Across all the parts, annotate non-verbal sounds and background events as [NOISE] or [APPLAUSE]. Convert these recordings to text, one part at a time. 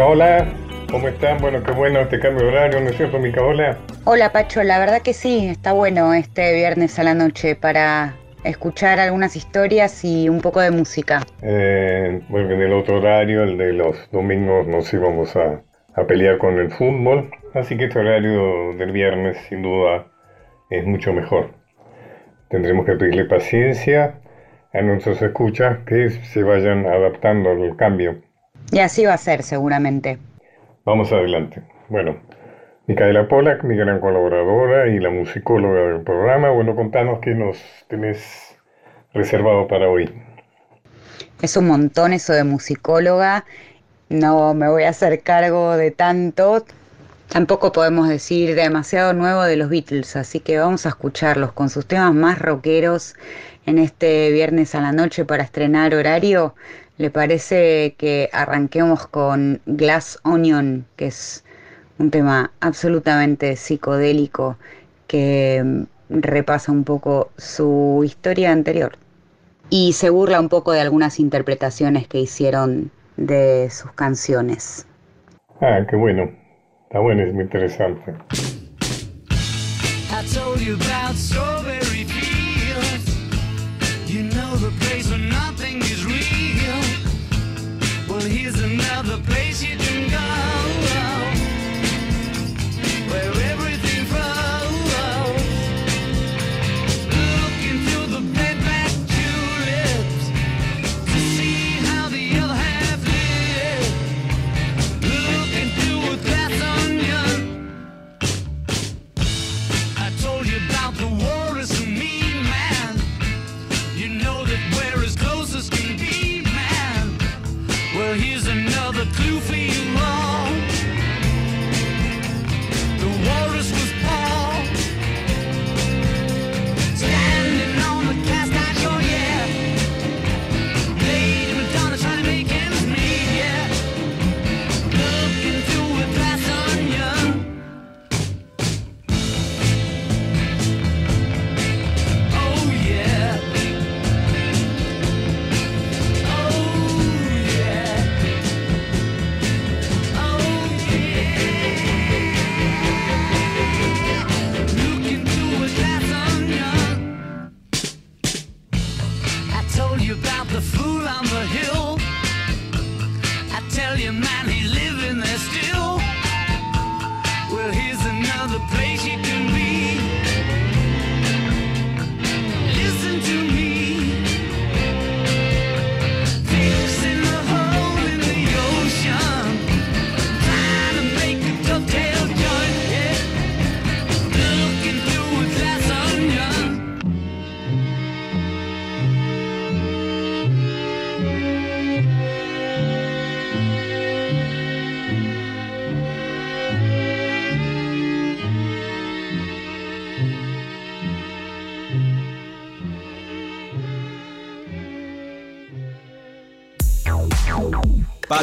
Bueno, hola, ¿cómo están? Bueno, qué bueno este cambio de horario, ¿no es cierto, Mica? Hola. Hola, Pacho, la verdad que sí, está bueno este viernes a la noche para escuchar algunas historias y un poco de música. Eh, bueno, en el otro horario, el de los domingos, nos íbamos a, a pelear con el fútbol, así que este horario del viernes, sin duda, es mucho mejor. Tendremos que pedirle paciencia a nuestros escuchas que se vayan adaptando al cambio. Y así va a ser seguramente. Vamos adelante. Bueno, Micaela Polak, mi gran colaboradora y la musicóloga del programa. Bueno, contanos qué nos tenés reservado para hoy. Es un montón eso de musicóloga. No me voy a hacer cargo de tanto. Tampoco podemos decir demasiado nuevo de los Beatles, así que vamos a escucharlos con sus temas más rockeros en este viernes a la noche para estrenar horario. ¿Le parece que arranquemos con Glass Onion, que es un tema absolutamente psicodélico que mm, repasa un poco su historia anterior y se burla un poco de algunas interpretaciones que hicieron de sus canciones? Ah, qué bueno. Está bueno, es muy interesante. I told you about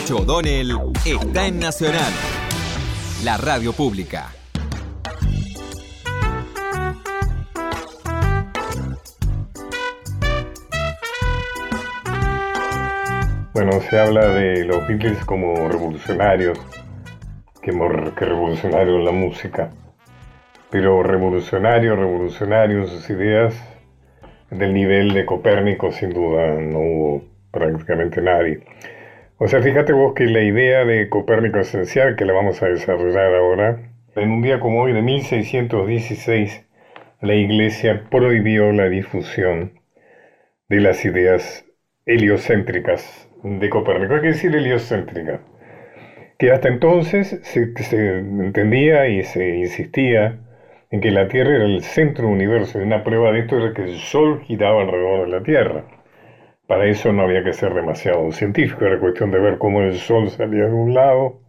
Pacho O'Donnell está en Nacional, la radio pública. Bueno, se habla de los Beatles como revolucionarios, que, que revolucionaron la música. Pero revolucionario, revolucionario en sus ideas, del nivel de Copérnico sin duda no hubo prácticamente nadie. O sea, fíjate vos que la idea de Copérnico esencial, que la vamos a desarrollar ahora, en un día como hoy de 1616, la Iglesia prohibió la difusión de las ideas heliocéntricas de Copérnico. ¿Qué quiere decir heliocéntrica? Que hasta entonces se, se entendía y se insistía en que la Tierra era el centro del universo y una prueba de esto era que el Sol giraba alrededor de la Tierra. Para eso no había que ser demasiado científico, era cuestión de ver cómo el Sol salía de un lado,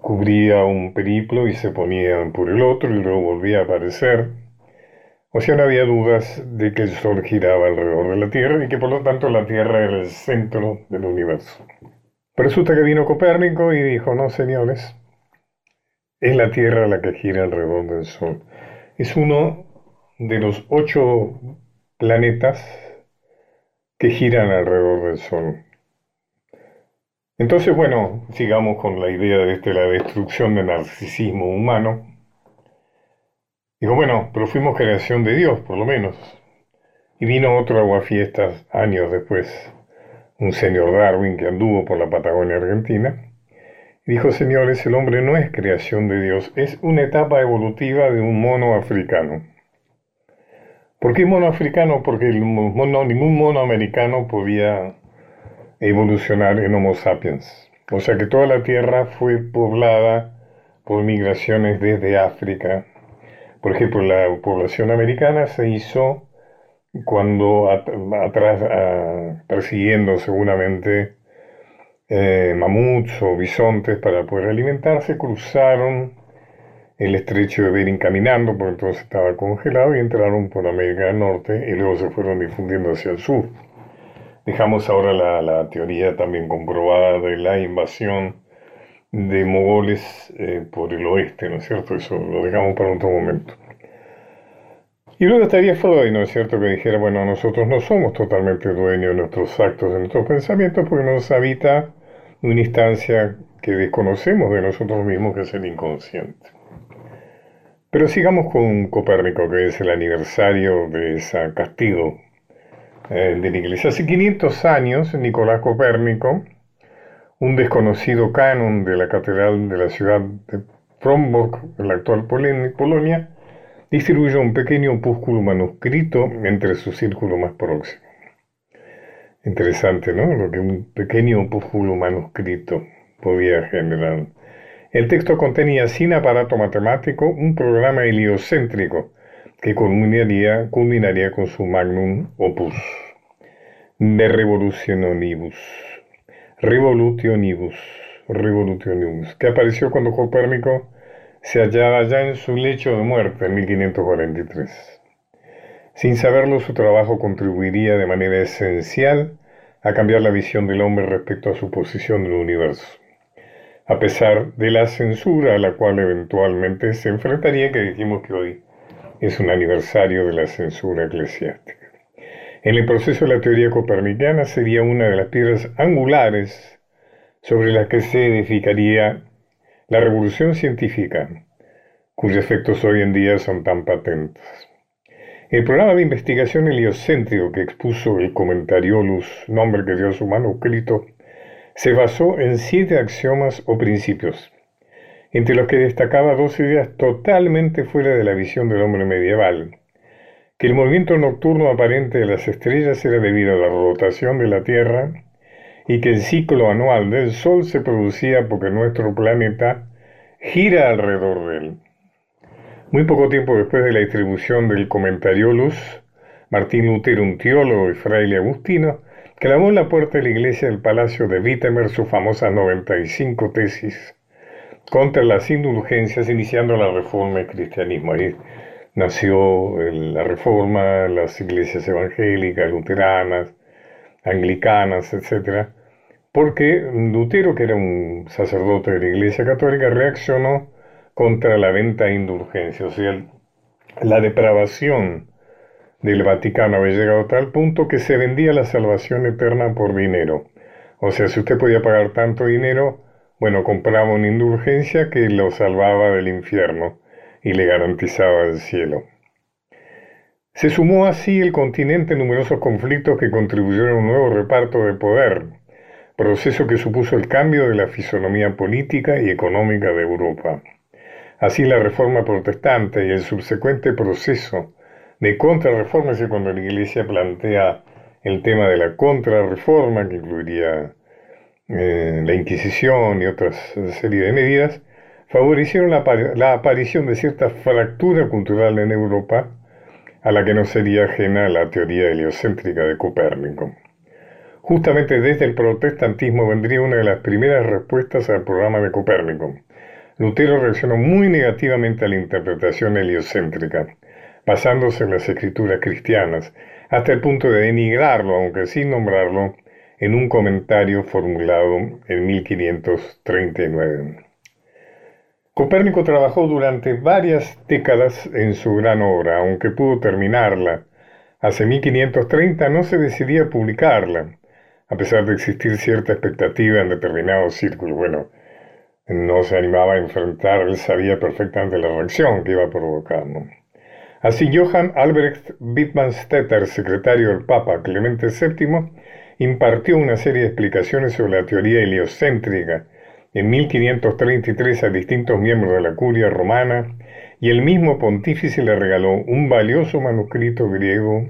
cubría un periplo y se ponía por el otro y luego volvía a aparecer. O sea, no había dudas de que el Sol giraba alrededor de la Tierra y que por lo tanto la Tierra era el centro del universo. Pero resulta que vino Copérnico y dijo, no señores, es la Tierra la que gira alrededor del Sol. Es uno de los ocho planetas que giran alrededor del Sol. Entonces, bueno, sigamos con la idea de este, la destrucción del narcisismo humano. Digo, bueno, pero fuimos creación de Dios, por lo menos. Y vino otro aguafiestas años después, un señor Darwin que anduvo por la Patagonia Argentina, y dijo, señores, el hombre no es creación de Dios, es una etapa evolutiva de un mono africano. ¿Por qué mono africano? Porque el mono, ningún mono americano podía evolucionar en Homo sapiens. O sea que toda la Tierra fue poblada por migraciones desde África. Por ejemplo, la población americana se hizo cuando at- atrás, persiguiendo seguramente eh, mamuts o bisontes para poder alimentarse, cruzaron el estrecho de Bering caminando, porque entonces estaba congelado, y entraron por América del Norte y luego se fueron difundiendo hacia el sur. Dejamos ahora la, la teoría también comprobada de la invasión de mogoles eh, por el oeste, ¿no es cierto? Eso lo dejamos para otro momento. Y luego estaría Freud, ¿no es cierto?, que dijera, bueno, nosotros no somos totalmente dueños de nuestros actos, de nuestros pensamientos, porque nos habita una instancia que desconocemos de nosotros mismos, que es el inconsciente. Pero sigamos con Copérnico, que es el aniversario de ese castigo eh, de la iglesia. Hace 500 años, Nicolás Copérnico, un desconocido canon de la catedral de la ciudad de Fromborg, en la actual Polonia, distribuyó un pequeño opúsculo manuscrito entre su círculo más próximo. Interesante, ¿no? Lo que un pequeño opúsculo manuscrito podía generar. El texto contenía, sin aparato matemático, un programa heliocéntrico que culminaría, culminaría con su magnum opus, De Revolutionibus, Revolutionibus, Revolutionibus, que apareció cuando Copérnico se hallaba ya en su lecho de muerte en 1543. Sin saberlo, su trabajo contribuiría de manera esencial a cambiar la visión del hombre respecto a su posición en el universo, a pesar de la censura a la cual eventualmente se enfrentaría, que dijimos que hoy es un aniversario de la censura eclesiástica. En el proceso de la teoría copernicana sería una de las piedras angulares sobre las que se edificaría la revolución científica, cuyos efectos hoy en día son tan patentes. El programa de investigación heliocéntrico que expuso el Commentariolus, nombre que dio su manuscrito, se basó en siete axiomas o principios, entre los que destacaba dos ideas totalmente fuera de la visión del hombre medieval, que el movimiento nocturno aparente de las estrellas era debido a la rotación de la Tierra y que el ciclo anual del Sol se producía porque nuestro planeta gira alrededor de él. Muy poco tiempo después de la distribución del Commentariolus, Martín Lutero, un teólogo y fraile agustino, clamó en la puerta de la iglesia del palacio de Wittenberg sus famosas 95 tesis contra las indulgencias, iniciando la reforma del cristianismo. Ahí nació la reforma, las iglesias evangélicas, luteranas, anglicanas, etc. Porque Lutero, que era un sacerdote de la iglesia católica, reaccionó contra la venta de indulgencias, o sea, la depravación del Vaticano había llegado a tal punto que se vendía la salvación eterna por dinero. O sea, si usted podía pagar tanto dinero, bueno, compraba una indulgencia que lo salvaba del infierno y le garantizaba el cielo. Se sumó así el continente en numerosos conflictos que contribuyeron a un nuevo reparto de poder, proceso que supuso el cambio de la fisonomía política y económica de Europa. Así la reforma protestante y el subsecuente proceso de contrarreforma, es decir, cuando la Iglesia plantea el tema de la contrarreforma, que incluiría eh, la Inquisición y otras serie de medidas, favorecieron la, la aparición de cierta fractura cultural en Europa a la que no sería ajena la teoría heliocéntrica de Copérnico. Justamente desde el protestantismo vendría una de las primeras respuestas al programa de Copérnico. Lutero reaccionó muy negativamente a la interpretación heliocéntrica, basándose en las escrituras cristianas, hasta el punto de denigrarlo, aunque sin nombrarlo, en un comentario formulado en 1539. Copérnico trabajó durante varias décadas en su gran obra, aunque pudo terminarla. Hace 1530 no se decidía a publicarla, a pesar de existir cierta expectativa en determinados círculos. Bueno, no se animaba a enfrentar, él sabía perfectamente la reacción que iba a provocar. Así, Johann Albrecht Wittmann-Stetter, secretario del Papa Clemente VII, impartió una serie de explicaciones sobre la teoría heliocéntrica en 1533 a distintos miembros de la curia romana y el mismo pontífice le regaló un valioso manuscrito griego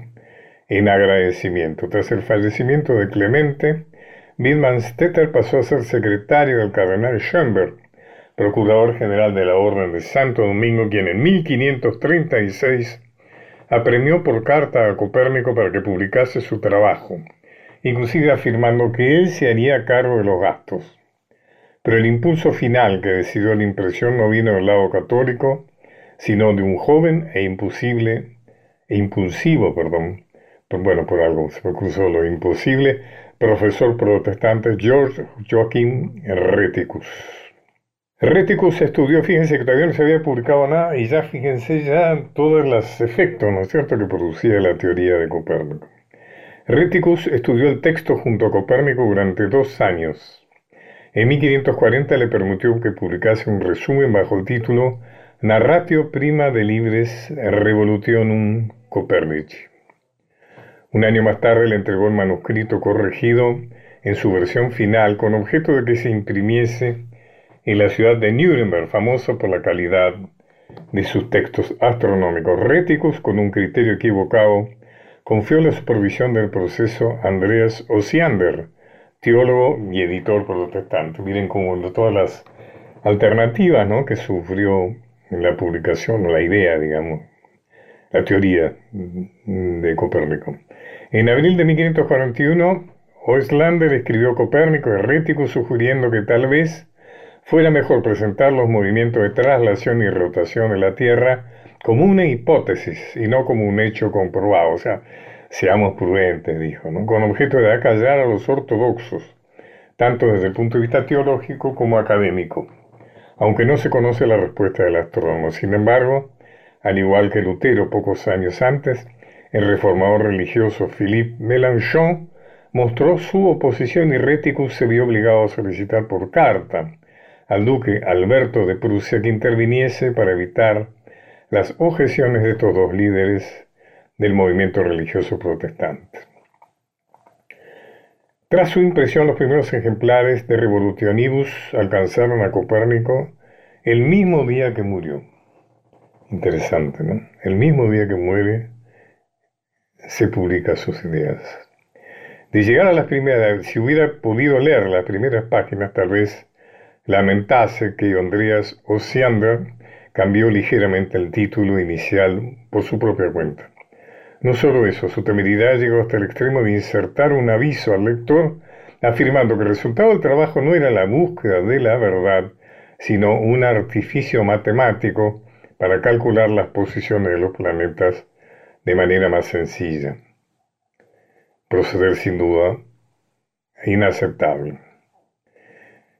en agradecimiento. Tras el fallecimiento de Clemente, Wittmann-Stetter pasó a ser secretario del cardenal Schönberg, procurador general de la Orden de Santo Domingo, quien en 1536 apremió por carta a Copérnico para que publicase su trabajo, inclusive afirmando que él se haría cargo de los gastos. Pero el impulso final que decidió la impresión no vino del lado católico, sino de un joven e imposible, e impulsivo, perdón, bueno, por algo se me lo imposible, profesor protestante George Joachim Reticus. Reticus estudió, fíjense que todavía no se había publicado nada y ya fíjense ya todos los efectos, ¿no es cierto?, que producía la teoría de Copérnico. Reticus estudió el texto junto a Copérnico durante dos años. En 1540 le permitió que publicase un resumen bajo el título Narratio prima de libres revolutionum Copernici. Un año más tarde le entregó el manuscrito corregido en su versión final con objeto de que se imprimiese en la ciudad de Nuremberg, famosa por la calidad de sus textos astronómicos. Réticos, con un criterio equivocado, confió la supervisión del proceso a Andreas Osiander, teólogo y editor protestante. Miren como todas las alternativas ¿no? que sufrió en la publicación, la idea, digamos, la teoría de Copérnico. En abril de 1541, Oeslander escribió Copérnico Rético sugiriendo que tal vez fuera mejor presentar los movimientos de traslación y rotación de la Tierra como una hipótesis y no como un hecho comprobado. O sea, seamos prudentes, dijo, con objeto de acallar a los ortodoxos, tanto desde el punto de vista teológico como académico, aunque no se conoce la respuesta del astrónomo. Sin embargo, al igual que Lutero pocos años antes, el reformador religioso Philippe Mélenchon mostró su oposición y Reticus se vio obligado a solicitar por carta al duque Alberto de Prusia que interviniese para evitar las objeciones de estos dos líderes del movimiento religioso protestante. Tras su impresión, los primeros ejemplares de Revolutionibus alcanzaron a Copérnico el mismo día que murió. Interesante, ¿no? El mismo día que muere se publica sus ideas. De llegar a las primeras, si hubiera podido leer las primeras páginas, tal vez lamentase que Andreas Osiander cambió ligeramente el título inicial por su propia cuenta. No solo eso, su temeridad llegó hasta el extremo de insertar un aviso al lector afirmando que el resultado del trabajo no era la búsqueda de la verdad, sino un artificio matemático para calcular las posiciones de los planetas de manera más sencilla. Proceder sin duda inaceptable.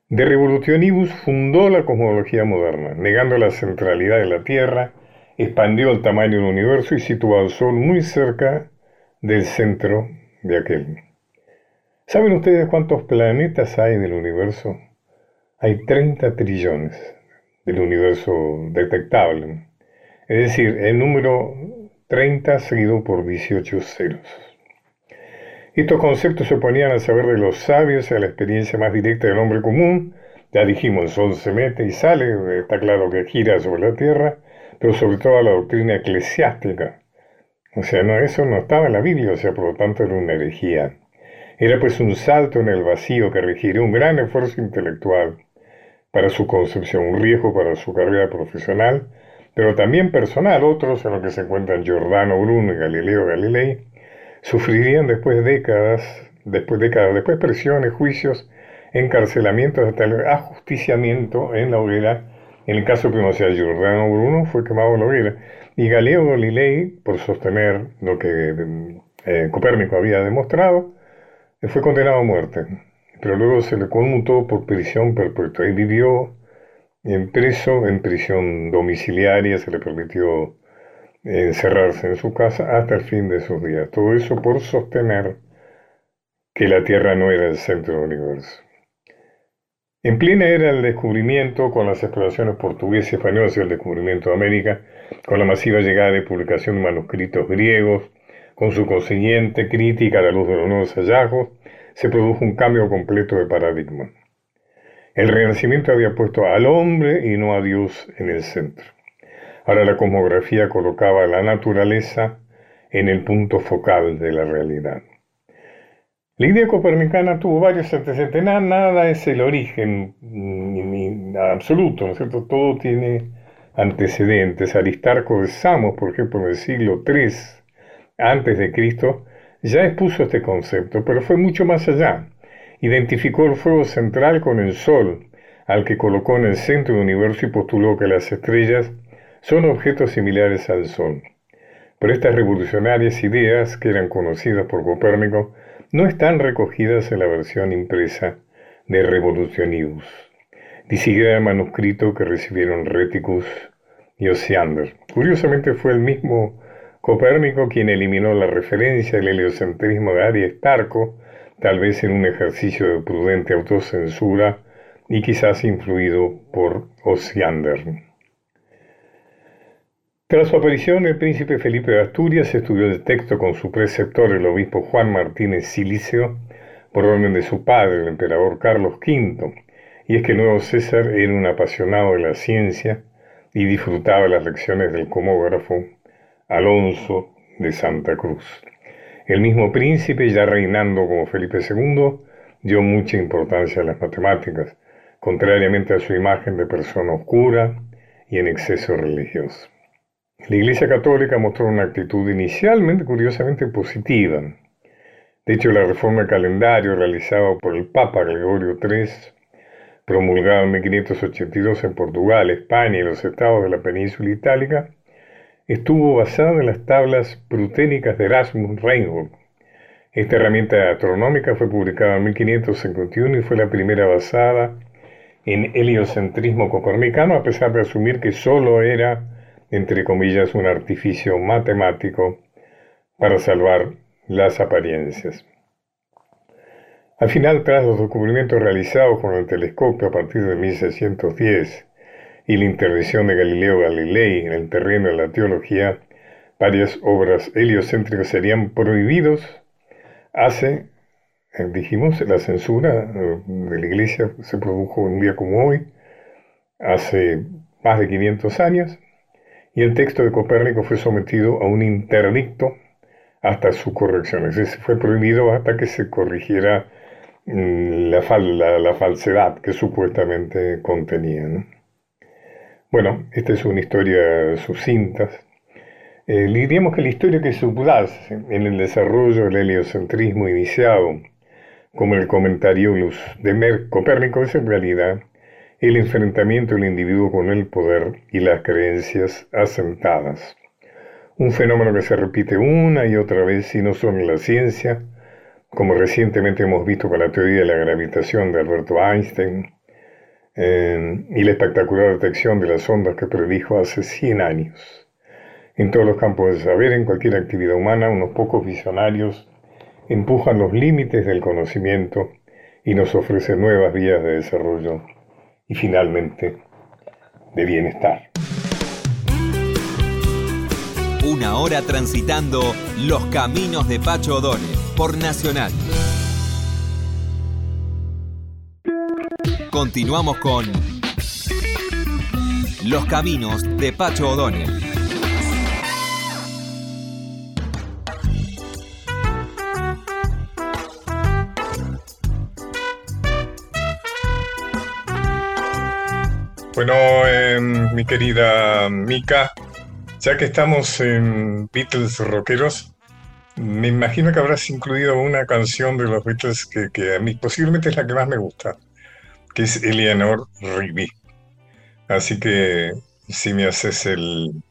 De Revolutionibus fundó la cosmología moderna, negando la centralidad de la Tierra, expandió el tamaño del universo y situó al Sol muy cerca del centro de aquel. ¿Saben ustedes cuántos planetas hay en el universo? Hay 30 trillones del universo detectable. Es decir, el número 30 seguido por 18 ceros. Estos conceptos se oponían al saber de los sabios y a la experiencia más directa del hombre común. Ya dijimos, el sol se mete y sale, está claro que gira sobre la tierra, pero sobre todo a la doctrina eclesiástica. O sea, no, eso no estaba en la Biblia, o sea, por lo tanto era una herejía. Era pues un salto en el vacío que requirió un gran esfuerzo intelectual para su concepción, un riesgo para su carrera profesional, pero también personal. Otros en los que se encuentran Giordano Bruno y Galileo Galilei sufrirían después décadas, después décadas, después presiones, juicios, encarcelamientos hasta el ajusticiamiento en la hoguera. En el caso que no Giordano Bruno, fue quemado en la hoguera. Y Galileo Galilei, por sostener lo que eh, Copérnico había demostrado, fue condenado a muerte. Pero luego se le conmutó por prisión perpetua y vivió en preso en prisión domiciliaria, se le permitió encerrarse en su casa hasta el fin de sus días. Todo eso por sostener que la Tierra no era el centro del universo. En plena era del descubrimiento, con las exploraciones portuguesas y españolas y el descubrimiento de América, con la masiva llegada de publicación de manuscritos griegos, con su consiguiente crítica a la luz de los nuevos hallazgos, se produjo un cambio completo de paradigma. El Renacimiento había puesto al hombre y no a Dios en el centro. Ahora la cosmografía colocaba la naturaleza en el punto focal de la realidad. La idea copernicana tuvo varios antecedentes, nada, nada es el origen ni absoluto, ¿no es cierto? Todo tiene antecedentes. Aristarco de Samos, por ejemplo, en el siglo III antes de Cristo, ya expuso este concepto, pero fue mucho más allá. Identificó el fuego central con el Sol, al que colocó en el centro del universo y postuló que las estrellas son objetos similares al Sol. Pero estas revolucionarias ideas, que eran conocidas por Copérnico, no están recogidas en la versión impresa de Revolutionibus, ni siquiera el manuscrito que recibieron Reticus y Osiander. Curiosamente fue el mismo Copérnico quien eliminó la referencia al heliocentrismo de Aristarco, tal vez en un ejercicio de prudente autocensura y quizás influido por Osiander. Tras su aparición, el príncipe Felipe de Asturias estudió el texto con su preceptor, el obispo Juan Martínez Silicio, por orden de su padre, el emperador Carlos V, y es que el nuevo César era un apasionado de la ciencia y disfrutaba las lecciones del comógrafo Alonso de Santa Cruz. El mismo príncipe, ya reinando como Felipe II, dio mucha importancia a las matemáticas, contrariamente a su imagen de persona oscura y en exceso religioso. La Iglesia Católica mostró una actitud inicialmente curiosamente positiva. De hecho, la reforma calendario realizada por el Papa Gregorio III, promulgada en 1582 en Portugal, España y los estados de la península itálica, estuvo basada en las tablas pruténicas de Erasmus Reinhold. Esta herramienta astronómica fue publicada en 1551 y fue la primera basada en heliocentrismo copernicano, a pesar de asumir que solo era entre comillas, un artificio matemático para salvar las apariencias. Al final, tras los descubrimientos realizados con el telescopio a partir de 1610 y la intervención de Galileo Galilei en el terreno de la teología, varias obras heliocéntricas serían prohibidos hace, eh, dijimos, la censura eh, de la iglesia se produjo un día como hoy, hace más de 500 años, y el texto de Copérnico fue sometido a un interdicto hasta su corrección. Es fue prohibido hasta que se corrigiera mm, la, la, la, falsedad que supuestamente contenía. ¿no? Bueno, esta es una historia sucinta. Eh, diríamos que la historia que subyace en el desarrollo del heliocentrismo iniciado, como el comentario de Mer Copérnico, es en realidad el enfrentamiento del individuo con el poder y las creencias asentadas. Un fenómeno que se repite una y otra vez y no solo en la ciencia, como recientemente hemos visto con la teoría de la gravitación de Alberto Einstein eh, y la espectacular detección de las ondas que predijo hace 100 años. En todos los campos del saber, en cualquier actividad humana, unos pocos visionarios empujan los límites del conocimiento y nos ofrecen nuevas vías de desarrollo y finalmente de bienestar. Una hora transitando los caminos de Pacho O'Donnell por Nacional. Continuamos con Los caminos de Pacho O'Donnell. Bueno, eh, mi querida Mika, ya que estamos en Beatles rockeros, me imagino que habrás incluido una canción de los Beatles que, que, a mí posiblemente es la que más me gusta, que es Eleanor Rigby. Así que si me haces el,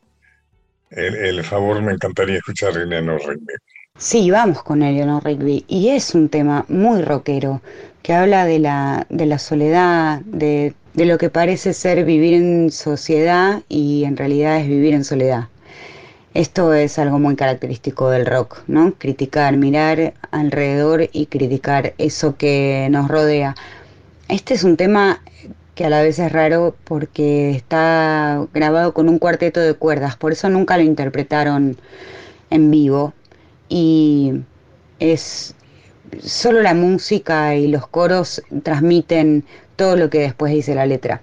el, el favor, me encantaría escuchar Eleanor Rigby. Sí, vamos con Eleanor Rigby. Y es un tema muy rockero, que habla de la, de la soledad, de de lo que parece ser vivir en sociedad y en realidad es vivir en soledad. Esto es algo muy característico del rock, ¿no? Criticar, mirar alrededor y criticar eso que nos rodea. Este es un tema que a la vez es raro porque está grabado con un cuarteto de cuerdas, por eso nunca lo interpretaron en vivo y es solo la música y los coros transmiten todo lo que después dice la letra.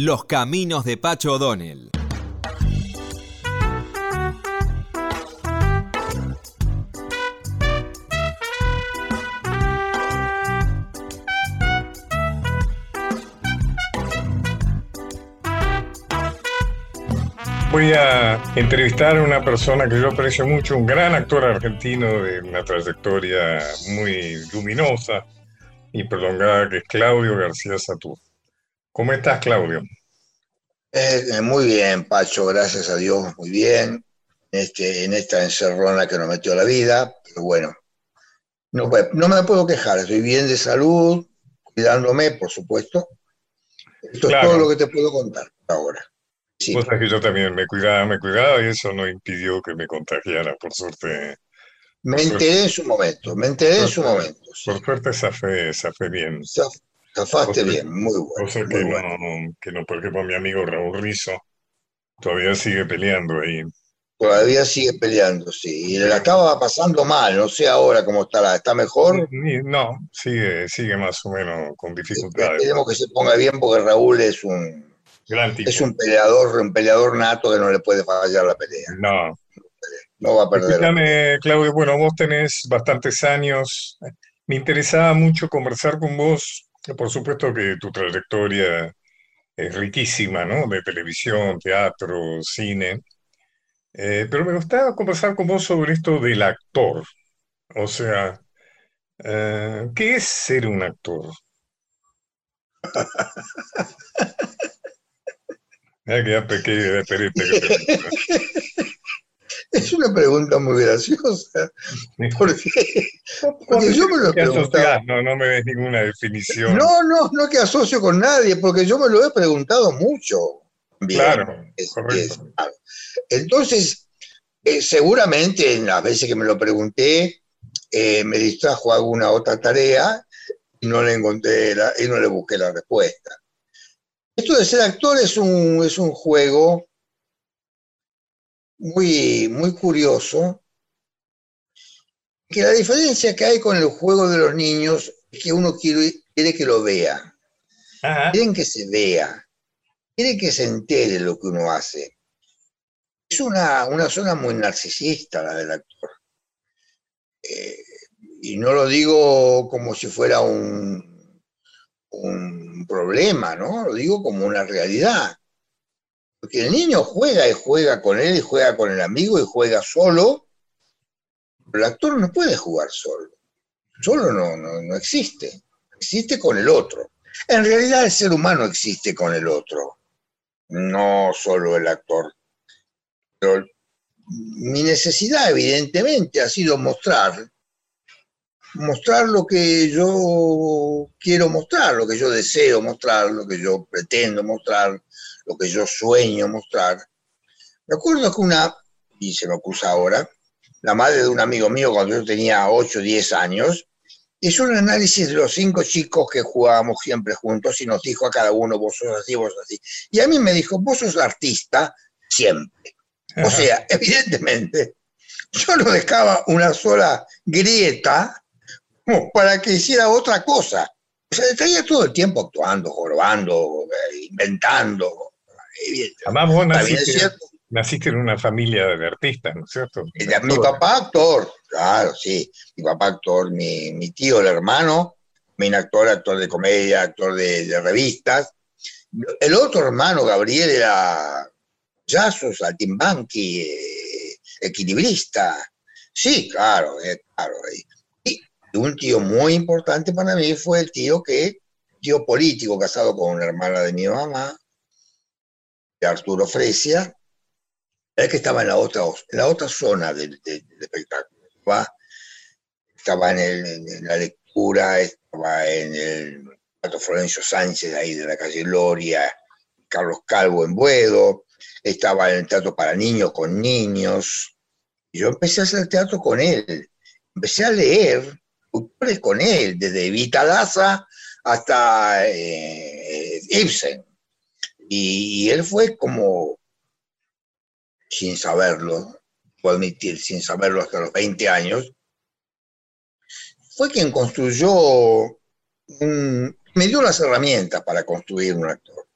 Los caminos de Pacho O'Donnell. Voy a entrevistar a una persona que yo aprecio mucho, un gran actor argentino de una trayectoria muy luminosa y prolongada, que es Claudio García Satur. ¿Cómo estás, Claudio? Eh, eh, muy bien, Pacho, gracias a Dios, muy bien. Este, en esta encerrona que nos metió la vida, pero bueno, no, no me puedo quejar, estoy bien de salud, cuidándome, por supuesto. Esto Claro. es todo lo que te puedo contar ahora. Sí, Vos sabés que yo también me cuidaba, me cuidaba y eso no impidió que me contagiara, por suerte. me enteré en su momento, me enteré en su momento. sí. Por suerte zafé, zafé bien. Zafaste Cosa- bien, muy bueno. Cosa que bueno. no, que no, por ejemplo, mi amigo Raúl Rizzo todavía sigue peleando ahí. Todavía sigue peleando, sí. Y la estaba pasando mal, no sé ahora cómo estará. ¿Está mejor? No, sigue, sigue más o menos con dificultades. Esperemos que se ponga bien porque Raúl es un, Gran tipo. es un peleador, un peleador nato que no le puede fallar la pelea. No, No va a perder. Escúchame, Claudio, bueno, vos tenés bastantes años. Me interesaba mucho conversar con vos. Por supuesto que tu trayectoria es riquísima, ¿no? De televisión, teatro, cine. Eh, pero me gustaba conversar con vos sobre esto del actor. O sea, eh, ¿qué es ser un actor? [LAUGHS] Ah, que ya pequé, esperé. [LAUGHS] Es una pregunta muy graciosa. Porque, porque yo me lo he ¿Qué preguntado. No, no me des ninguna definición. No, no, no que asocio con nadie, porque yo me lo he preguntado mucho. Bien, Claro, es- correcto. es-. Entonces, eh, seguramente en las veces que me lo pregunté, eh, me distrajo alguna otra tarea y no le encontré la- y no le busqué la respuesta. Esto de ser actor es un, es un juego muy, muy curioso, que la diferencia que hay con el juego de los niños es que uno quiere, quiere que lo vea, Ajá. quieren que se vea. quiere que se entere lo que uno hace. Es una, una zona muy narcisista la del actor. Eh, y no lo digo como si fuera un, un problema, ¿no? Lo digo como una realidad. Porque el niño juega y juega con él y juega con el amigo y juega solo. Pero el actor no puede jugar solo. Solo no, no, no existe. Existe con el otro. En realidad el ser humano existe con el otro, no solo el actor. Mi necesidad, evidentemente, ha sido mostrar, mostrar lo que yo quiero mostrar, lo que yo deseo mostrar, lo que yo pretendo mostrar, lo que yo sueño mostrar. Me acuerdo que una, y se me acusa ahora, la madre de un amigo mío cuando yo tenía 8 o 10 años, hizo un análisis de los cinco chicos que jugábamos siempre juntos y nos dijo a cada uno, vos sos así, vos sos así. Y a mí me dijo, vos sos artista siempre. O sea, [LAUGHS] evidentemente, yo no dejaba una sola grieta para que hiciera otra cosa. O sea, estaría todo el tiempo actuando, jorobando, eh, inventando. Evidente. Además, vos bien, naciste, naciste en una familia de artistas, ¿no es cierto? Eh, Mi papá actor, claro, sí. Mi papá actor, mi, mi tío, el hermano, mi actor, actor de comedia, actor de, de revistas. El otro hermano, Gabriel, era jazzos, saltimbanqui, eh, equilibrista. Sí, claro, eh, claro. Y un tío muy importante para mí fue el tío que, tío político casado con una hermana de mi mamá, de Arturo Fresia, el que estaba en la otra, en la otra zona del, espectáculo. Estaba, en, la lectura, estaba en el Teatro Florencio Sánchez, ahí de la calle Gloria, Carlos Calvo en Buedo, estaba en el teatro para niños con niños. Y yo empecé a hacer teatro con él. Empecé a leer con él, desde Vitalaza hasta eh, Ibsen. Y, y él fue como sin saberlo, puedo admitir, sin saberlo hasta los 20 años, fue quien construyó, un- me dio las herramientas para construir un actor.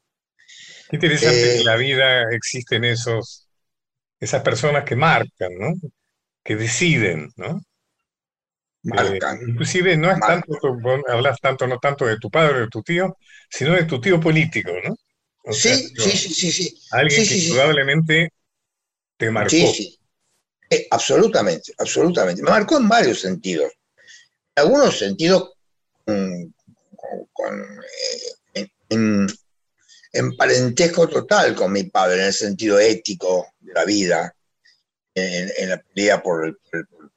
Qué interesante Eh, que en la vida existen esos, esas personas que marcan, ¿no? Que deciden, ¿no? Marcan. Eh, inclusive no es Marcan. tanto, hablas tanto, no tanto de tu padre o de tu tío, sino de tu tío político, ¿no? O sea, sí, sí, sí, sí, sí. alguien sí, que indudablemente te marcó. Sí, sí. Eh, absolutamente, absolutamente. Me marcó en varios sentidos. En algunos sentidos mm, con, con, eh, en, en parentesco total con mi padre, en el sentido ético de la vida, en, en la pelea por el, por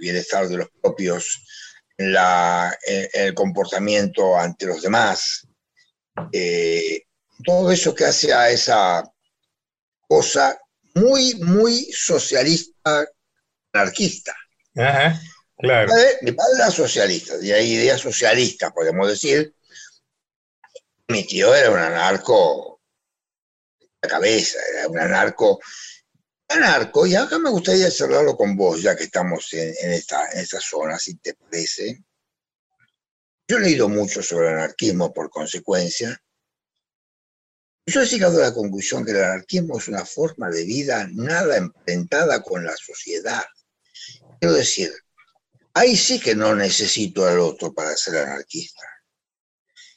bienestar de los propios, en, la, en- en el comportamiento ante los demás. Eh, todo eso que hace a esa cosa muy, muy socialista, anarquista. Ajá, claro. Mi padre, mi padre era socialista, y hay ideas socialistas, podemos decir. Mi tío era un anarco de la cabeza, era un anarco. Anarco, y acá me gustaría cerrarlo con vos, ya que estamos en, en esta, en esta zona, si te parece. Yo he leído mucho sobre el anarquismo por consecuencia. Yo he llegado a la conclusión que el anarquismo es una forma de vida nada emparentada con la sociedad. Quiero decir, ahí sí que no necesito al otro para ser anarquista.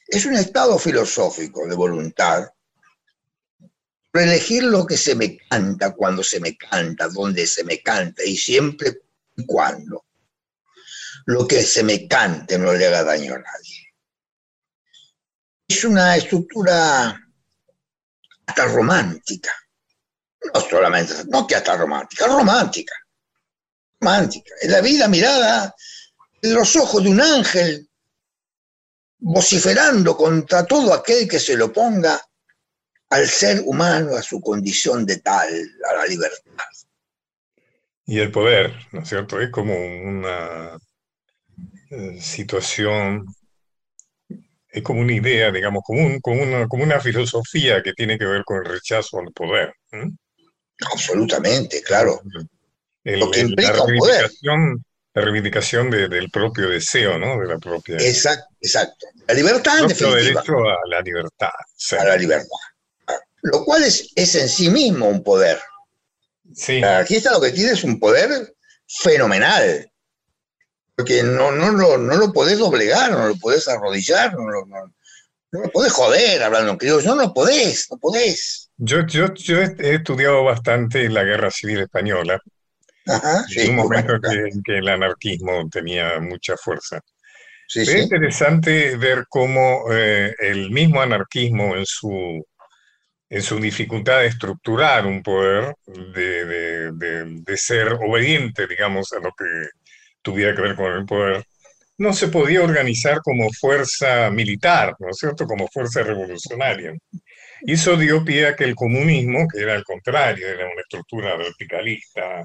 Es un estado filosófico de voluntad elegir lo que se me canta, cuando se me canta, donde se me canta y siempre y cuando lo que se me cante no le haga daño a nadie. Es una estructura hasta romántica. No solamente, no que hasta romántica, romántica. Romántica. Es la vida mirada de los ojos de un ángel vociferando contra todo aquel que se lo ponga al ser humano, a su condición de tal, a la libertad. Y el poder, ¿no es cierto? Es como una eh, situación, es como una idea, digamos, como, un- como una, como una filosofía que tiene que ver con el rechazo al poder. ¿eh? Absolutamente, claro. El- Lo que el- implica la un poder. reivindicación, la reivindicación de- del propio deseo, ¿no? De la propia, Exacto, exacto. La libertad, en definitiva, derecho a la libertad. sí. a la libertad. lo cual es, es en sí mismo un poder. Sí, El anarquista lo que tiene es un poder fenomenal, porque no, no, lo- no lo podés doblegar, no lo podés arrodillar, no lo, no- no lo podés joder hablando en criollo, no lo podés, no podés. yo, yo, yo he estudiado bastante la Guerra Civil Española, Ajá, en sí, un momento claro, que, que el anarquismo tenía mucha fuerza. sí, es sí. interesante ver cómo eh, el mismo anarquismo en su, en su dificultad de estructurar un poder, de, de- de- de ser obediente, digamos, a lo que tuviera que ver con el poder, no se podía organizar como fuerza militar, ¿no es cierto?, como fuerza revolucionaria. Y eso dio pie a que el comunismo, que era al contrario, era una estructura verticalista,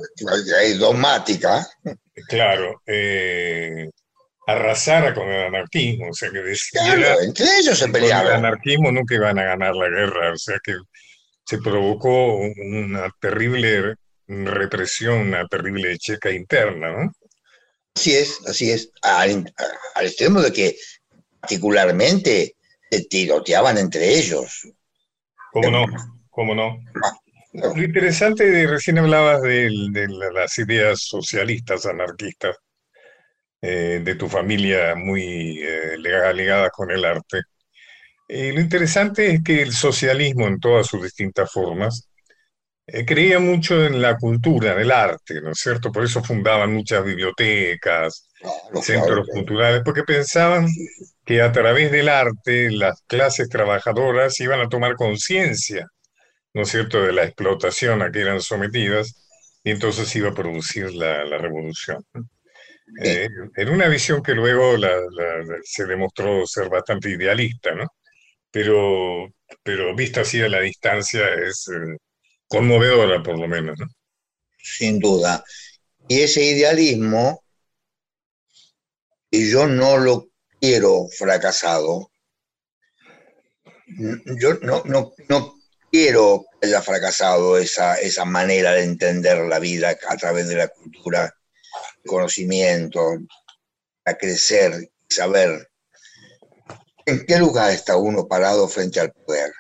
dogmática. claro, eh, arrasara con el anarquismo, o sea, que decidiera Claro, entre ellos se con el anarquismo nunca iban a ganar la guerra, o sea que se provocó una terrible represión, una terrible checa interna, ¿no? Así es, así es. Al, al extremo de que particularmente se tiroteaban entre ellos. ¿Cómo no? ¿Cómo no? Lo interesante, de, recién hablabas de, la- las ideas socialistas, anarquistas, eh, de tu familia muy eh, ligada con el arte. Eh, lo interesante es que el socialismo en todas sus distintas formas eh, creía mucho en la cultura, en el arte, ¿no es cierto? Por eso fundaban muchas bibliotecas, Claro, centros claro. culturales, porque pensaban que a través del arte las clases trabajadoras iban a tomar conciencia, ¿no es cierto?, de la explotación a que eran sometidas, y entonces iba a producir la, la revolución. Eh, en una visión que luego la- la- se demostró ser bastante idealista, ¿no? Pero, pero vista así a la distancia es eh, conmovedora, por lo menos, ¿no? sin duda. Y ese idealismo, y yo no lo quiero fracasado, yo no, no, no quiero que haya fracasado esa, esa manera de entender la vida a través de la cultura, el conocimiento, a crecer, saber en qué lugar está uno parado frente al poder.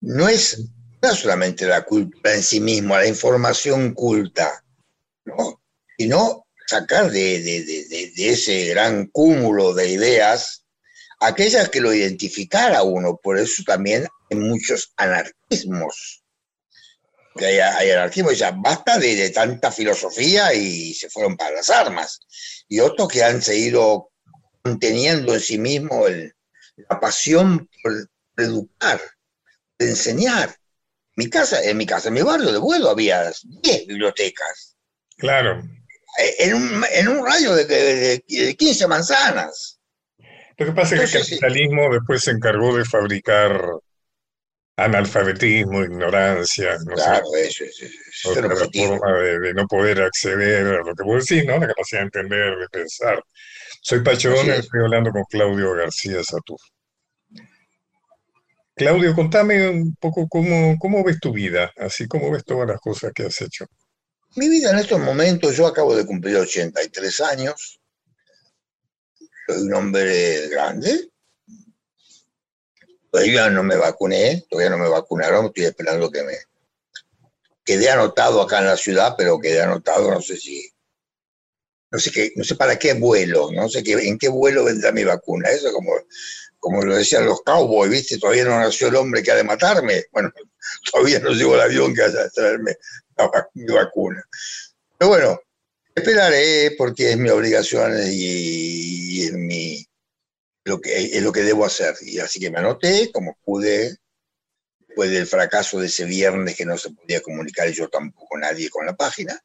No es no solamente la cultura en sí mismo, la información culta, ¿no? sino sacar de, de- de- de- ese gran cúmulo de ideas aquellas que lo identificara uno. Por eso también hay muchos anarquismos. Que hay, hay anarquismo, ya basta de, tanta filosofía y se fueron para las armas. Y otros que han seguido conteniendo en sí mismo el- la pasión por educar, de enseñar. Mi casa, en mi casa, en mi barrio de Buedo había 10 bibliotecas, Claro. eh, en un, en un rayo de, de- de 15 manzanas. Lo que pasa es que el sí. capitalismo después se encargó de fabricar analfabetismo, ignorancia, no sé, Claro, eso es, es- es el otra forma de, de no poder acceder a lo que vos decís, ¿no? La capacidad de entender, de pensar. Soy es. estoy hablando con Claudio García Satur. Claudio, contame un poco cómo, cómo ves tu vida, así como ves todas las cosas que has hecho. Mi vida en estos momentos, yo acabo de cumplir 83 años, soy un hombre grande, todavía no me vacuné, todavía no me vacunaron, estoy esperando que me... Quedé anotado acá en la ciudad, pero quedé anotado, no sé si... No sé, qué, no sé para qué vuelo, no sé qué, en qué vuelo vendrá mi vacuna. Eso como, como lo decían los cowboys, ¿viste? Todavía no nació el hombre que ha de matarme. Bueno, [LAUGHS] todavía no llegó el avión que haya de traerme la vac- mi vacuna. Pero bueno, esperaré porque es mi obligación y, y es mi lo que es lo que debo hacer. Y así que me anoté como pude, después del fracaso de ese viernes que no se podía comunicar yo tampoco nadie con la página.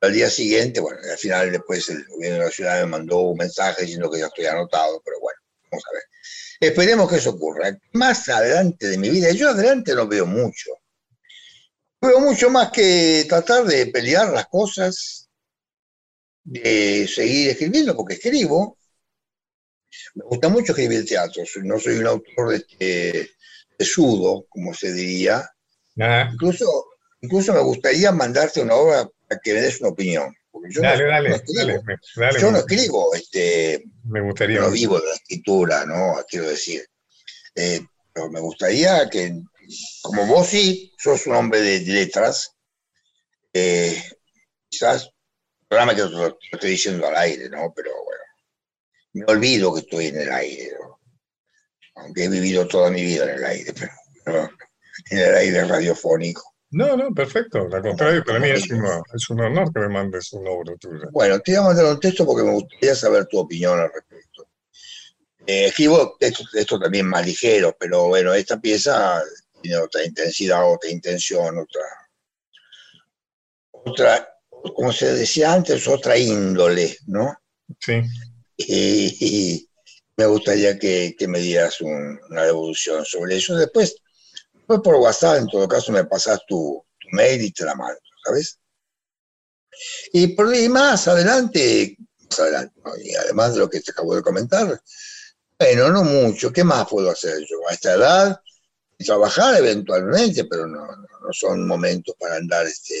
Al día siguiente, bueno, al final después el gobierno de la ciudad me mandó un mensaje diciendo que ya estoy anotado, pero bueno, vamos a ver. Esperemos que eso ocurra. Más adelante de mi vida, yo adelante no veo mucho. Veo mucho más que tratar de pelear las cosas, de seguir escribiendo, porque escribo. Me gusta mucho escribir teatro. soy- No soy un autor de, este, de sudo, como se diría. Incluso, incluso me gustaría mandarte una obra para que me des una opinión. Porque yo, dale, no, dale, no escribo, dale, yo no escribo, este, me yo gustaría no vivo de la escritura, ¿no? Quiero decir. Eh, pero me gustaría que como vos sí, sos un hombre de letras, eh, quizás, programa que lo estoy diciendo al aire, ¿no? Pero bueno, me olvido que estoy en el aire, ¿no? Aunque he vivido toda mi vida en el aire, pero no, en el aire radiofónico. No, no, perfecto. Al contrario, para mí es, una- es un honor que me mandes una obra tuya. Bueno, te iba a mandar un texto porque me gustaría saber tu opinión al respecto. Eh, escribo textos, textos también más ligeros, pero bueno, esta pieza tiene otra intensidad, otra intención, otra, otra, como se decía antes, otra índole, ¿no? Sí. Y, y me gustaría que, que me dieras un- una devolución sobre eso. Después, después por WhatsApp, en todo caso, me pasas tu, tu mail y te la mando, ¿sabes? Y por ahí más adelante, más adelante, ¿no? y además de lo que te acabo de comentar, bueno, no mucho, ¿qué más puedo hacer yo a esta edad? Trabajar eventualmente, pero no, no, son momentos para andar este,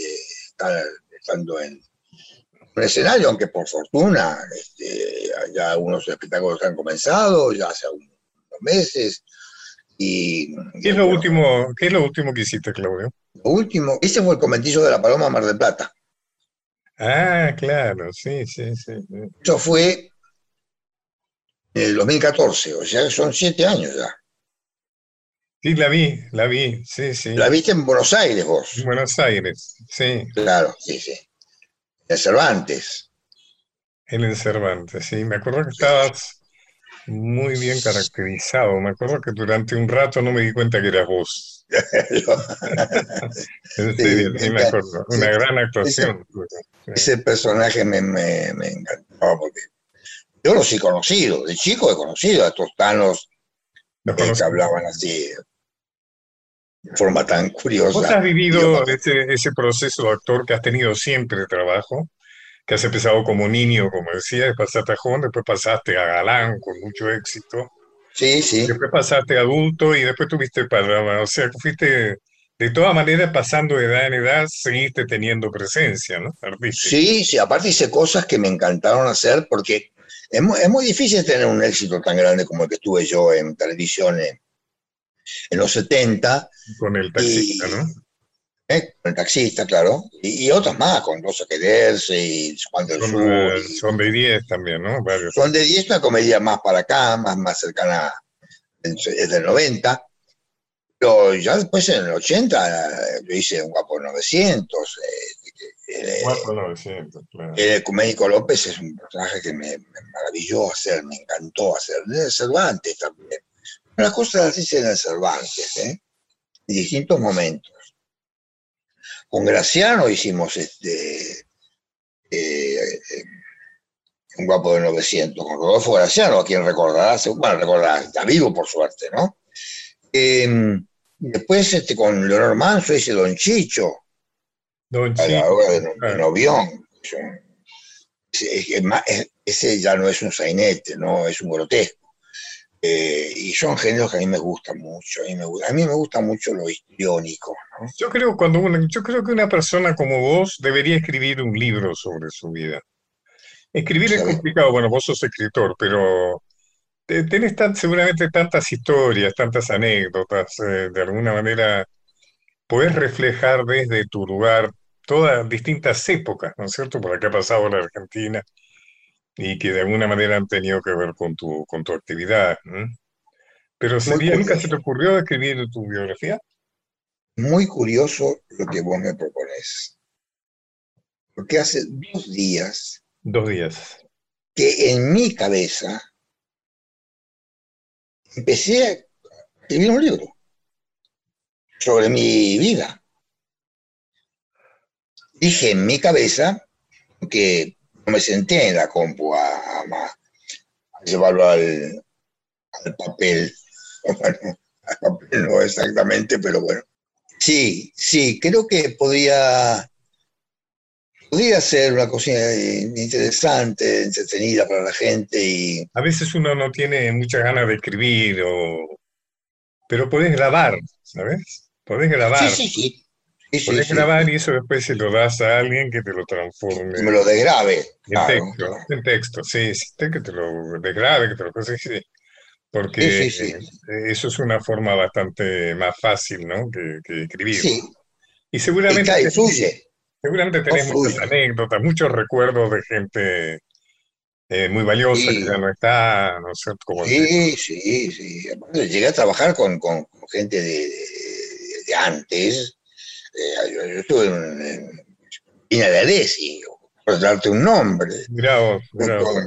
estando en un escenario, aunque por fortuna este, ya algunos espectáculos han comenzado, ya hace unos meses. Y, ¿Qué es lo bueno, último, qué es lo último que hiciste, Claudio? lo último, ese fue el conventillo de la Paloma Mar del Plata. Ah, claro, sí, sí, sí. sí. Eso fue en el 2014, o sea, son siete años ya. Sí, la vi, la vi, sí, sí. La viste en Buenos Aires vos. En Buenos Aires, sí, Claro, sí, sí. En Cervantes. en el Cervantes, sí. Me acuerdo que estabas muy bien caracterizado. Me acuerdo que durante un rato no me di cuenta que eras vos. [LAUGHS] En Sí, serio, me sí me encanta. acuerdo. Una Sí. gran actuación. Ese personaje me, me, me encantaba porque yo los he conocido, de chico he conocido a estos tanos eh, que hablaban así de forma tan Vos curiosa. has vivido Yo- ese, ese proceso de actor que has tenido siempre trabajo, que has empezado como niño, como decía, después pasaste a joven, después pasaste a galán con mucho éxito, Sí, sí. después pasaste a adulto y después tuviste para, o sea, fuiste de todas maneras pasando de edad en edad, seguiste teniendo presencia, ¿no? Artística. Sí, sí, aparte hice cosas que me encantaron hacer porque es muy, es muy difícil tener un éxito tan grande como el que tuve yo en televisión en, en los 70, Con el taxista, ¿no? ¿Eh? con el taxista, claro, y, y otros más, con Dos a Quererse y Juan del Son, Sur. y- son de 10 también, ¿no? Varios. Son de 10, una comedia más para acá, más, más cercana, es del 90. Pero ya después en el 80 eh, yo hice un guapo 900. eh, eh, 4,900, claro. el Ecuménico López es un personaje que me, me maravilló hacer, me encantó hacer. El Cervantes también. Las cosas las hice en el Cervantes, ¿eh? en distintos momentos. Con Graciano hicimos este, eh, eh, un guapo de 900, con Rodolfo Graciano, a quien recordarás, bueno, recordarás, está vivo por suerte, ¿no? Eh, después este, con Leonor Manso hice Don Chicho, Don a la hora de, de. Novión. Ese- ese ya no es un sainete, no es un grotesco. Eh, y son géneros que a mí me gustan mucho. A mí me, gusta, a mí me gusta mucho lo histriónico. ¿no? Yo creo, cuando una- yo creo que una persona como vos debería escribir un libro sobre su vida. Escribir es complicado, bueno, vos sos escritor, pero te- tenés tan, seguramente tantas historias, tantas anécdotas, eh, de alguna manera podés reflejar desde tu lugar todas distintas épocas, ¿no es cierto?, por que ha pasado la Argentina y que de alguna manera han tenido que ver con tu, con tu actividad. Pero sería, ¿nunca se te ocurrió escribir tu biografía? Muy curioso lo que vos me propones. Porque hace dos días Dos días. que en mi cabeza empecé a escribir un libro sobre mi vida. Dije en mi cabeza que no me senté en la compu a, a- a llevarlo al, al papel. [LAUGHS] Bueno, al papel no exactamente, pero bueno. Sí, sí, creo que podía, podía ser una cosa eh, interesante, entretenida para la gente y A veces uno no tiene muchas ganas de escribir, o... pero podés grabar, ¿sabes? Podés grabar, Sí, sí, sí. Sí, sí, sí. grabar y eso después se lo das a alguien que te lo transforme me lo desgrabe. en texto, claro. en texto, sí, sí, que te lo desgrabe, que te lo sí, sí. porque Sí, sí, sí. eso es una forma bastante más fácil, ¿no? que, que escribir. Sí, Y seguramente, y fluye. seguramente tenés fluye. muchas anécdotas, muchos recuerdos de gente eh, muy valiosa Sí. que ya no está, no sé cómo Sí, sí, sí. Llegué a trabajar con, con- con gente de, de- de antes. Eh, yo, yo estuve en, en Alessi, por darte un nombre. Con-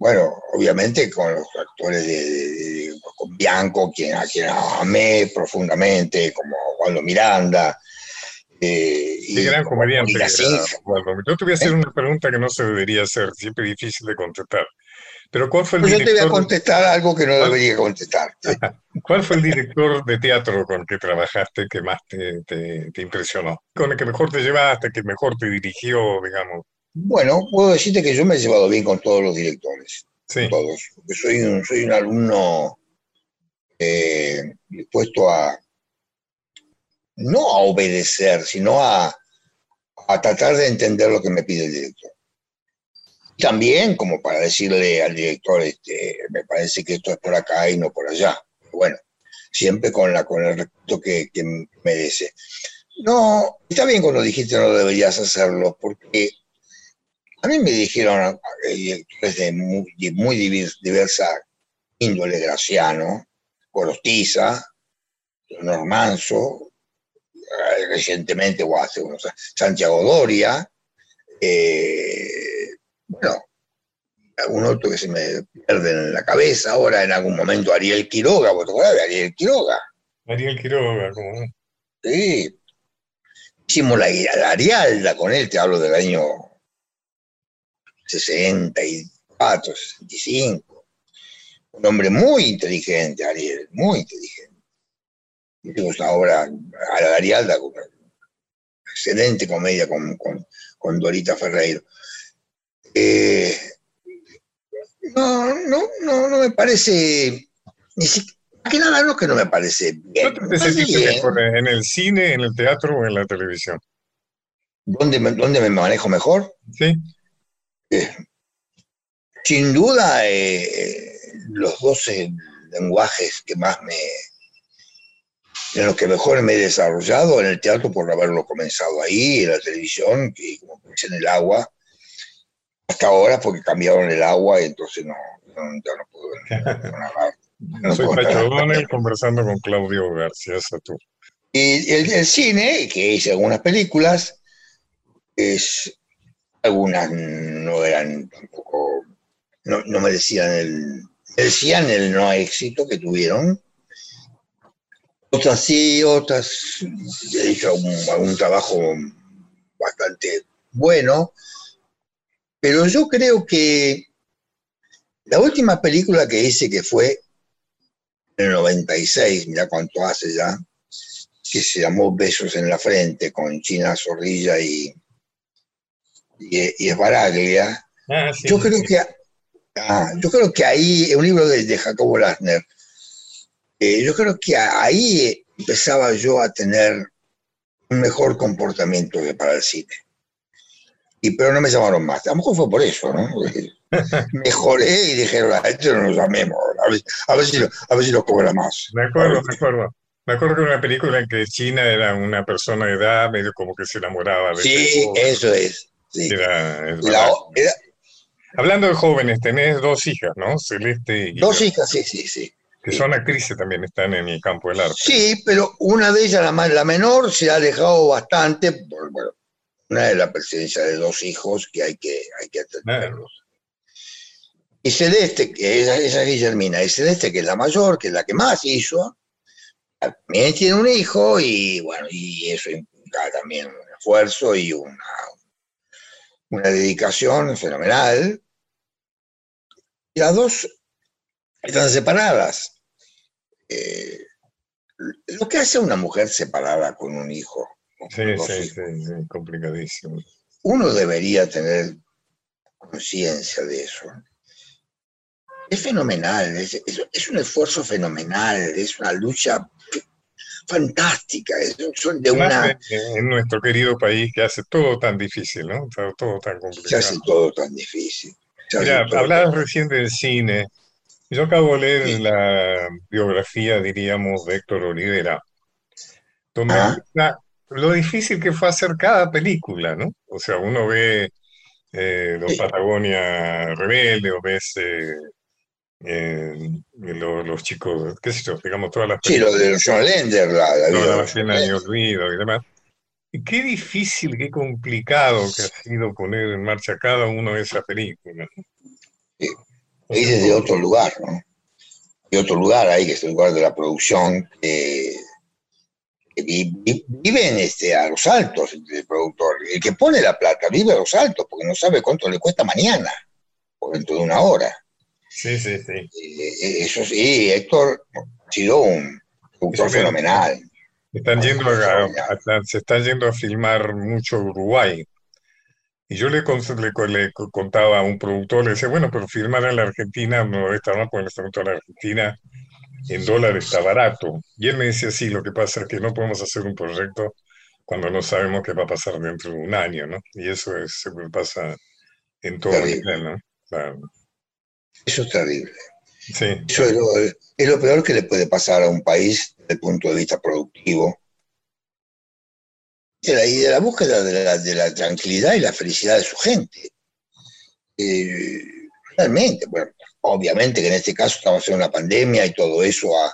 bueno, obviamente con los actores de, de- de- con Bianco, quien, a quien amé profundamente, como Waldo Miranda. eh, Qué gran comediante. Yo te voy a hacer ¿Eh? una pregunta que no se debería hacer, siempre difícil de contestar. Pero ¿cuál fue el Pues yo te voy a director, contestar algo que no debería contestar. [LAUGHS] cuál fue el director de teatro con que trabajaste que más te, te- te impresionó? Con el que mejor te llevaste, que mejor te dirigió, digamos. Bueno, puedo decirte que yo me he llevado bien con todos los directores. Sí, todos. Porque soy un, soy un alumno eh, dispuesto a no a obedecer, sino a, a tratar de entender lo que me pide el director. También como para decirle al director, este, me parece que esto es por acá y no por allá. Bueno, siempre con, la, con el respeto que, que merece. No, está bien cuando dijiste no deberías hacerlo, porque a mí me dijeron eh, directores de muy, de muy divers- diversa índole, Graciano, Corostiza, Leonor Manso, eh, recientemente, o hace unos Santiago Doria, eh, bueno, algún otro que se me pierde en la cabeza ahora, en algún momento Ariel Quiroga, ¿vos te Ariel Quiroga? Ariel Quiroga, como no. Sí. Hicimos la, la Arialda con él, te hablo del año 64, 65. Un hombre muy inteligente, Ariel, muy inteligente. Hicimos ahora a la Arialda excelente comedia con, con, con Dorita Ferreiro. Eh, no, no, no, no me parece, ni siquiera, que nada no que no me parece bien. ¿Dónde te sentiste mejor? ¿En el cine, en el teatro o en la televisión? ¿Dónde me, dónde me manejo mejor? Sí, Sin duda, eh, los 12 lenguajes que más me. en los que mejor me he desarrollado en el teatro por haberlo comenzado ahí, en la televisión, que como pensé en el agua, hasta ahora porque cambiaron el agua y entonces no, no, ya no puedo no narrar. [LAUGHS] No soy narrar. O'Donnell conversando con Claudio García Satú. Y el, el cine, que hice algunas películas, es, algunas no eran tampoco, no, no merecían el, merecían el no éxito que tuvieron. Otras sí, otras he hecho algún, algún trabajo bastante bueno, pero yo creo que la última película que hice que fue en el 96, mira cuánto hace ya, que se llamó Besos en la Frente con China Zorrilla y, y, y Esbaraglia. Ah, sí, Yo creo sí. que, ah, yo creo que ahí, un libro de, de Jacobo Lasner, eh, yo creo que ahí empezaba yo a tener un mejor comportamiento que para el cine. Y, pero no me llamaron más. A lo mejor fue por eso, ¿no? [LAUGHS] Mejoré y dijeron, a este no lo llamemos, a ver, a ver si, lo, a ver si lo cobra más. Me acuerdo, me acuerdo. Me acuerdo que una película en que China era una persona de edad, medio como que se enamoraba de Sí, este joven. eso es. sí. Era- es Y la verdad. o- era- Hablando de jóvenes, tenés dos hijas, ¿no? Celeste y dos hijas, sí, sí, sí. que son actrices también, están en el campo del arte. Sí, pero una de ellas, la, más- la menor, se ha alejado bastante por bueno, una de la presencia de dos hijos que hay que, hay que atenderlos. Y Celeste, que esa, esa es Guillermina, y Celeste, que es la mayor, que es la que más hizo, también tiene un hijo y bueno, y eso implica también un esfuerzo y una, una dedicación fenomenal. Y las dos están separadas. Eh, lo que hace una mujer separada con un hijo, Sí, sí, sí, sí, complicadísimo. uno debería tener conciencia de eso. Es fenomenal, es, es- es un esfuerzo fenomenal, es una lucha fantástica, es, son de una... en, nuestro querido país que hace todo tan difícil, ¿no? Todo, tan Se complicado. hace todo tan difícil. se Mira, hablabas recién del cine Yo acabo de leer Sí. la biografía, diríamos, de Héctor Olivera, donde Ah. Lo difícil que fue hacer cada película, ¿no? O sea, uno ve eh, Los. Patagonia Rebelde, o ves eh, eh, lo- los chicos, qué sé yo, digamos, todas las Sí, lo de John Lender, la, la No, vida la John de olvido y demás. Y qué difícil, qué complicado que ha sido poner en marcha cada uno de esas películas. Sí. Sea, desde otro lugar, ¿no? De otro lugar ahí, que es el lugar de la producción, que, vi- viven este, a los altos el productor. El que pone la plata vive a los altos porque no sabe cuánto le cuesta mañana o dentro de una hora. Sí, sí, sí. Eh, Eso sí, Héctor ha sido un productor Sí, fenomenal. Están yendo a- a- se están yendo a filmar mucho Uruguay. Y yo le, le, le co- contaba a un productor, le decía, bueno, pero filmar en la Argentina no estar mal, porque la Argentina en dólar está barato. Y él me decía, sí, lo que pasa es que no podemos hacer un proyecto cuando no sabemos qué va a pasar dentro de un año, ¿no? Y eso es, siempre pasa en todo Terrible. nivel, ¿no? Claro. Eso es terrible. Sí, Eso es lo, es lo peor que le puede pasar a un país desde el punto de vista productivo. Y de la, y de la búsqueda de la, de la tranquilidad y la felicidad de su gente. Eh, realmente, bueno, obviamente que en este caso estamos en una pandemia y todo eso ha,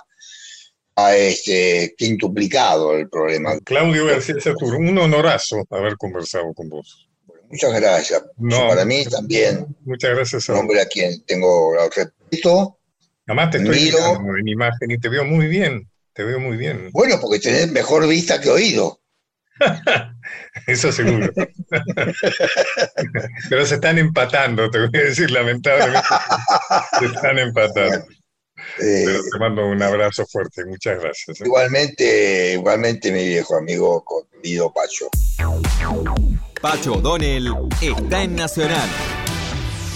ha, este, quintuplicado el problema. Claudio García Satur, un honorazo haber conversado con vos. Muchas gracias. No. Para mí también, Muchas gracias a un vos. hombre a quien tengo respeto. Además te estoy mirando en imagen y te veo muy bien, te veo muy bien. Bueno, porque tenés mejor vista que oído. [LAUGHS] [LAUGHS] Eso seguro. [LAUGHS] Pero se están empatando, te voy a decir, lamentablemente. Se están empatando. Eh, Pero te mando un abrazo fuerte, muchas gracias. ¿eh? Igualmente, igualmente mi viejo amigo querido Pacho. Pacho O'Donnell está en Nacional,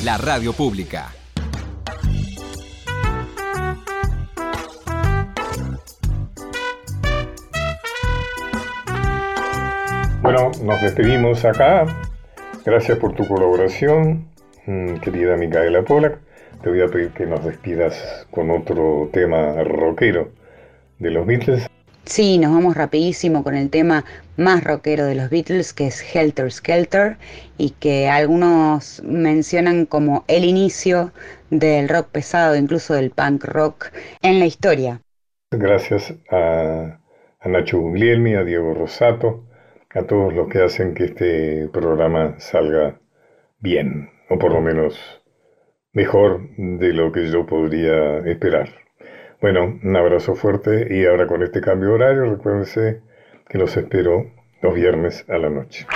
la radio pública. Bueno, nos despedimos acá. Gracias por tu colaboración, mm, querida Micaela Polak. Te voy a pedir que nos despidas con otro tema rockero de los Beatles. Sí, nos vamos rapidísimo con el tema más rockero de los Beatles, que es Helter Skelter, y que algunos mencionan como el inicio del rock pesado, incluso del punk rock en la historia. Gracias a, a Nacho Guglielmi, a Diego Rosato, a todos los que hacen que este programa salga bien, o por lo menos mejor de lo que yo podría esperar. Bueno, un abrazo fuerte y ahora con este cambio de horario, recuérdense que los espero los viernes a la noche.